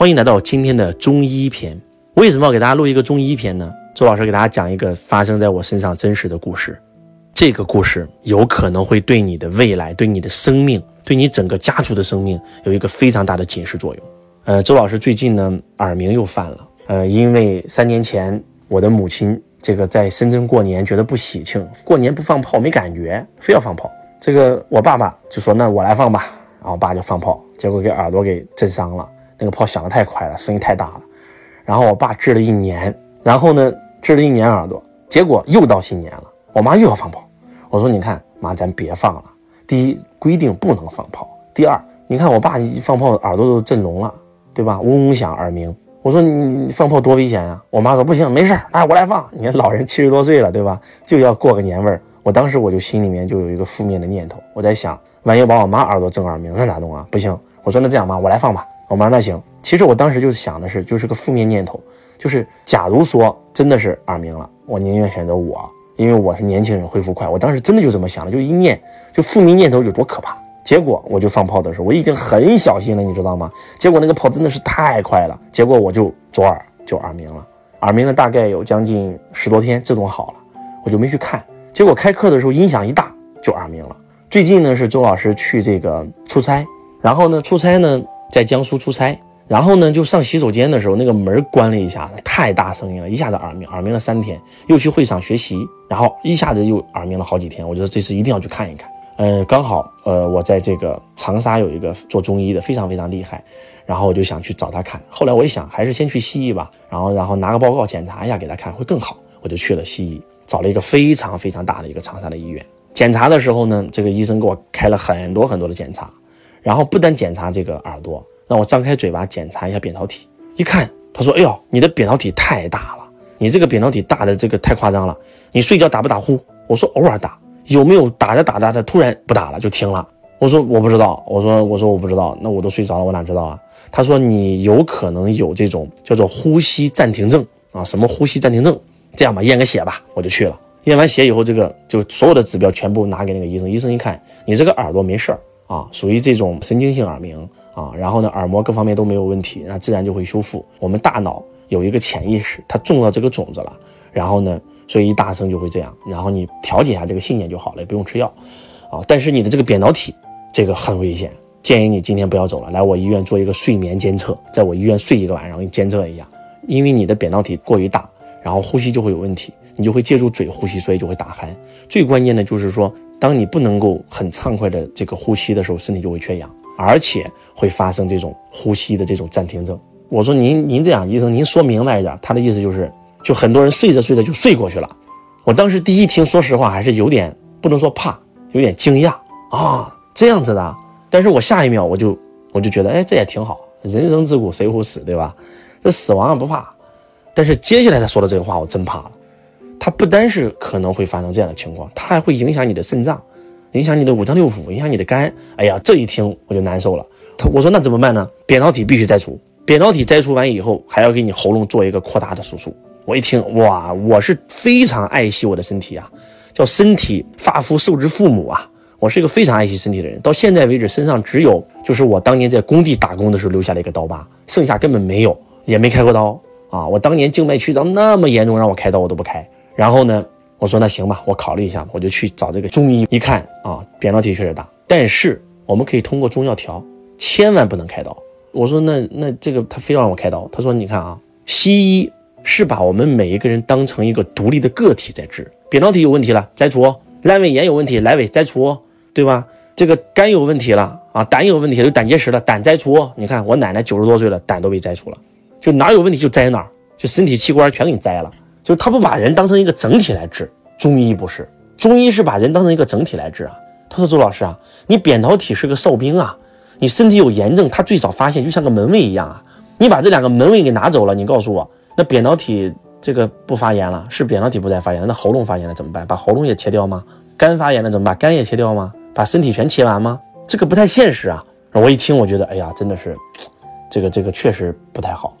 欢迎来到今天的中医篇。为什么要给大家录一个中医篇呢？周老师给大家讲一个发生在我身上真实的故事。这个故事有可能会对你的未来、对你的生命、对你整个家族的生命有一个非常大的警示作用。呃，周老师最近呢耳鸣又犯了。呃，因为三年前我的母亲这个在深圳过年，觉得不喜庆，过年不放炮没感觉，非要放炮。这个我爸爸就说：“那我来放吧。”然后我爸就放炮，结果给耳朵给震伤了。那个炮响得太快了，声音太大了。然后我爸治了一年，然后呢治了一年耳朵，结果又到新年了，我妈又要放炮。我说：“你看妈，咱别放了。第一，规定不能放炮；第二，你看我爸一放炮，耳朵都震聋了，对吧？嗡嗡响，耳鸣。我说你你放炮多危险啊！我妈说不行，没事儿，哎，我来放。你看老人七十多岁了，对吧？就要过个年味儿。我当时我就心里面就有一个负面的念头，我在想，万一把我妈耳朵震耳鸣，那咋弄啊？不行。我说那这样妈，我来放吧。我妈那行，其实我当时就是想的是，就是个负面念头，就是假如说真的是耳鸣了，我宁愿选择我，因为我是年轻人，恢复快。我当时真的就这么想的，就一念，就负面念头有多可怕。结果我就放炮的时候，我已经很小心了，你知道吗？结果那个炮真的是太快了，结果我就左耳就耳鸣了，耳鸣了大概有将近十多天，自动好了，我就没去看。结果开课的时候音响一大就耳鸣了。最近呢是周老师去这个出差，然后呢出差呢。在江苏出差，然后呢，就上洗手间的时候，那个门关了一下，太大声音了，一下子耳鸣，耳鸣了三天。又去会场学习，然后一下子又耳鸣了好几天。我觉得这次一定要去看一看。呃，刚好，呃，我在这个长沙有一个做中医的，非常非常厉害，然后我就想去找他看。后来我一想，还是先去西医吧，然后然后拿个报告检查一下给他看会更好。我就去了西医，找了一个非常非常大的一个长沙的医院。检查的时候呢，这个医生给我开了很多很多的检查。然后不但检查这个耳朵，让我张开嘴巴检查一下扁桃体。一看，他说：“哎呦，你的扁桃体太大了，你这个扁桃体大的这个太夸张了。你睡觉打不打呼？”我说：“偶尔打。”有没有打着打着，他突然不打了就停了？我说：“我不知道。”我说：“我说我不知道。”那我都睡着了，我哪知道啊？他说：“你有可能有这种叫做呼吸暂停症啊，什么呼吸暂停症？这样吧，验个血吧。”我就去了，验完血以后，这个就所有的指标全部拿给那个医生。医生一看，你这个耳朵没事儿。啊，属于这种神经性耳鸣啊，然后呢，耳膜各方面都没有问题，那自然就会修复。我们大脑有一个潜意识，它种了这个种子了，然后呢，所以一大声就会这样，然后你调节一下这个信念就好了，也不用吃药啊。但是你的这个扁桃体这个很危险，建议你今天不要走了，来我医院做一个睡眠监测，在我医院睡一个晚上，给你监测一下，因为你的扁桃体过于大，然后呼吸就会有问题，你就会借助嘴呼吸，所以就会打鼾。最关键的就是说。当你不能够很畅快的这个呼吸的时候，身体就会缺氧，而且会发生这种呼吸的这种暂停症。我说您您这样，医生您说明白一点，他的意思就是，就很多人睡着睡着就睡过去了。我当时第一听，说实话还是有点不能说怕，有点惊讶啊，这样子的。但是我下一秒我就我就觉得，哎，这也挺好，人生自古谁无死，对吧？这死亡不怕。但是接下来他说的这个话，我真怕了。它不单是可能会发生这样的情况，它还会影响你的肾脏，影响你的五脏六腑，影响你的肝。哎呀，这一听我就难受了。他我说那怎么办呢？扁桃体必须摘除，扁桃体摘除完以后，还要给你喉咙做一个扩大的手术。我一听哇，我是非常爱惜我的身体啊，叫身体发肤受之父母啊。我是一个非常爱惜身体的人，到现在为止身上只有就是我当年在工地打工的时候留下了一个刀疤，剩下根本没有，也没开过刀啊。我当年静脉曲张那么严重，让我开刀我都不开。然后呢，我说那行吧，我考虑一下，我就去找这个中医。一看啊，扁桃体确实大，但是我们可以通过中药调，千万不能开刀。我说那那这个他非要让我开刀，他说你看啊，西医是把我们每一个人当成一个独立的个体在治。扁桃体有问题了，摘除；阑尾炎有问题，阑尾摘除，对吧？这个肝有问题了啊，胆有问题，有胆结石了，胆摘除。你看我奶奶九十多岁了，胆都被摘除了，就哪有问题就摘哪儿，就身体器官全给你摘了。就他不把人当成一个整体来治，中医不是，中医是把人当成一个整体来治啊。他说：“周老师啊，你扁桃体是个哨兵啊，你身体有炎症，他最早发现就像个门卫一样啊。你把这两个门卫给拿走了，你告诉我，那扁桃体这个不发炎了，是扁桃体不再发炎了，那喉咙发炎了怎么办？把喉咙也切掉吗？肝发炎了怎么办？肝也切掉吗？把身体全切完吗？这个不太现实啊。我一听，我觉得，哎呀，真的是，这个这个确实不太好。”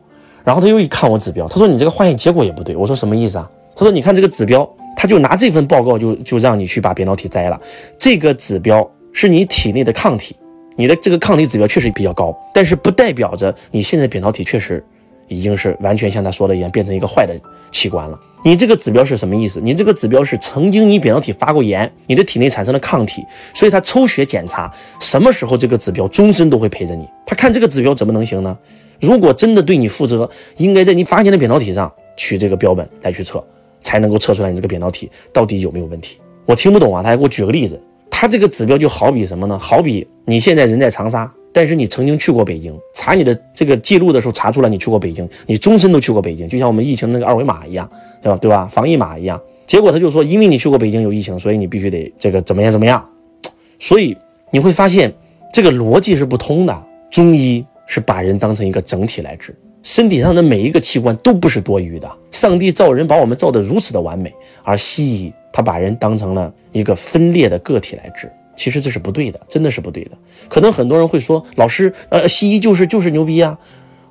然后他又一看我指标，他说你这个化验结果也不对。我说什么意思啊？他说你看这个指标，他就拿这份报告就就让你去把扁桃体摘了。这个指标是你体内的抗体，你的这个抗体指标确实比较高，但是不代表着你现在扁桃体确实已经是完全像他说的一样变成一个坏的器官了。你这个指标是什么意思？你这个指标是曾经你扁桃体发过炎，你的体内产生了抗体，所以他抽血检查什么时候这个指标终身都会陪着你。他看这个指标怎么能行呢？如果真的对你负责，应该在你发现的扁桃体上取这个标本来去测，才能够测出来你这个扁桃体到底有没有问题。我听不懂啊，他还给我举个例子。他这个指标就好比什么呢？好比你现在人在长沙，但是你曾经去过北京，查你的这个记录的时候查出来你去过北京，你终身都去过北京，就像我们疫情那个二维码一样，对吧？对吧？防疫码一样。结果他就说，因为你去过北京有疫情，所以你必须得这个怎么样怎么样。所以你会发现这个逻辑是不通的。中医是把人当成一个整体来治，身体上的每一个器官都不是多余的。上帝造人把我们造得如此的完美，而西医。他把人当成了一个分裂的个体来治，其实这是不对的，真的是不对的。可能很多人会说，老师，呃，西医就是就是牛逼啊。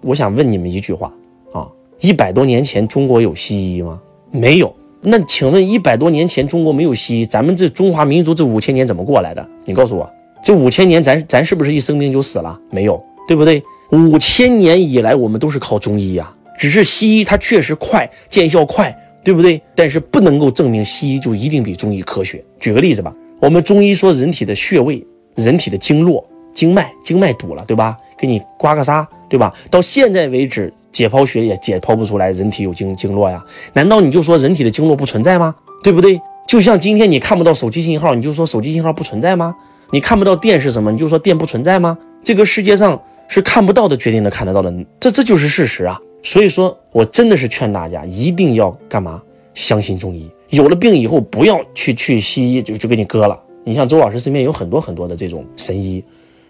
我想问你们一句话啊，一百多年前中国有西医吗？没有。那请问一百多年前中国没有西医，咱们这中华民族这五千年怎么过来的？你告诉我，这五千年咱咱是不是一生病就死了？没有，对不对？五千年以来我们都是靠中医呀，只是西医它确实快，见效快。对不对？但是不能够证明西医就一定比中医科学。举个例子吧，我们中医说人体的穴位、人体的经络、经脉、经脉堵了，对吧？给你刮个痧，对吧？到现在为止，解剖学也解剖不出来人体有经经络呀。难道你就说人体的经络不存在吗？对不对？就像今天你看不到手机信号，你就说手机信号不存在吗？你看不到电是什么？你就说电不存在吗？这个世界上是看不到的决定的看得到的，这这就是事实啊。所以说我真的是劝大家一定要干嘛？相信中医。有了病以后，不要去去西医，就就给你割了。你像周老师身边有很多很多的这种神医，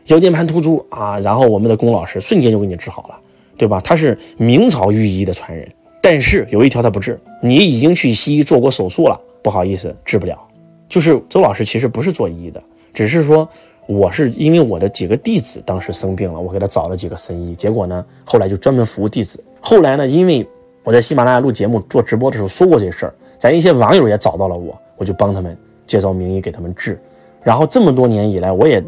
腰间盘突出啊，然后我们的龚老师瞬间就给你治好了，对吧？他是明朝御医的传人，但是有一条他不治。你已经去西医做过手术了，不好意思，治不了。就是周老师其实不是做医的，只是说我是因为我的几个弟子当时生病了，我给他找了几个神医，结果呢，后来就专门服务弟子。后来呢，因为我在喜马拉雅录节目做直播的时候说过这事儿，咱一些网友也找到了我，我就帮他们介绍名医给他们治。然后这么多年以来，我也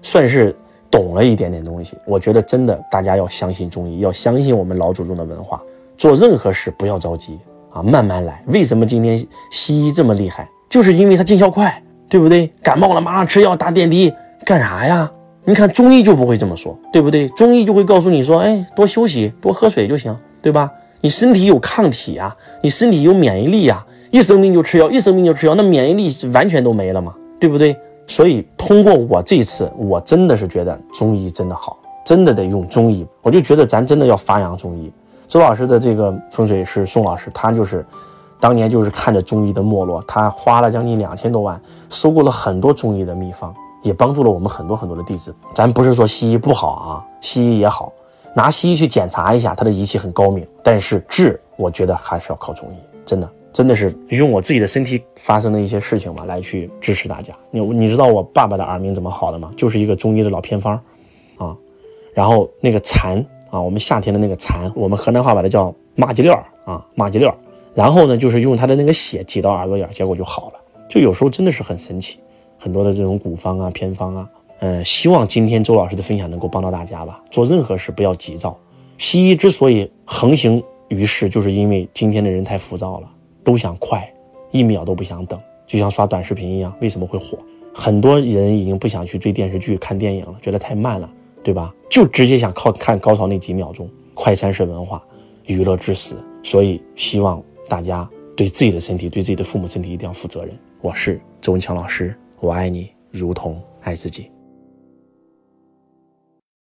算是懂了一点点东西。我觉得真的，大家要相信中医，要相信我们老祖宗的文化。做任何事不要着急啊，慢慢来。为什么今天西医这么厉害？就是因为它见效快，对不对？感冒了马上吃药打点滴，干啥呀？你看中医就不会这么说，对不对？中医就会告诉你说，哎，多休息，多喝水就行，对吧？你身体有抗体啊，你身体有免疫力啊，一生病就吃药，一生病就吃药，那免疫力是完全都没了嘛，对不对？所以通过我这次，我真的是觉得中医真的好，真的得用中医。我就觉得咱真的要发扬中医。周老师的这个风水师宋老师，他就是当年就是看着中医的没落，他花了将近两千多万，收购了很多中医的秘方，也帮助了我们很多很多的弟子。咱不是说西医不好啊，西医也好。拿西医去检查一下，他的仪器很高明，但是治，我觉得还是要靠中医，真的，真的是用我自己的身体发生的一些事情吧，来去支持大家。你你知道我爸爸的耳鸣怎么好的吗？就是一个中医的老偏方，啊，然后那个蚕啊，我们夏天的那个蚕，我们河南话把它叫马吉料啊，马吉料，然后呢，就是用他的那个血挤到耳朵眼，结果就好了。就有时候真的是很神奇，很多的这种古方啊、偏方啊。嗯，希望今天周老师的分享能够帮到大家吧。做任何事不要急躁。西医之所以横行于世，就是因为今天的人太浮躁了，都想快，一秒都不想等，就像刷短视频一样。为什么会火？很多人已经不想去追电视剧、看电影了，觉得太慢了，对吧？就直接想靠看高潮那几秒钟。快餐式文化，娱乐至死。所以希望大家对自己的身体、对自己的父母身体一定要负责任。我是周文强老师，我爱你，如同爱自己。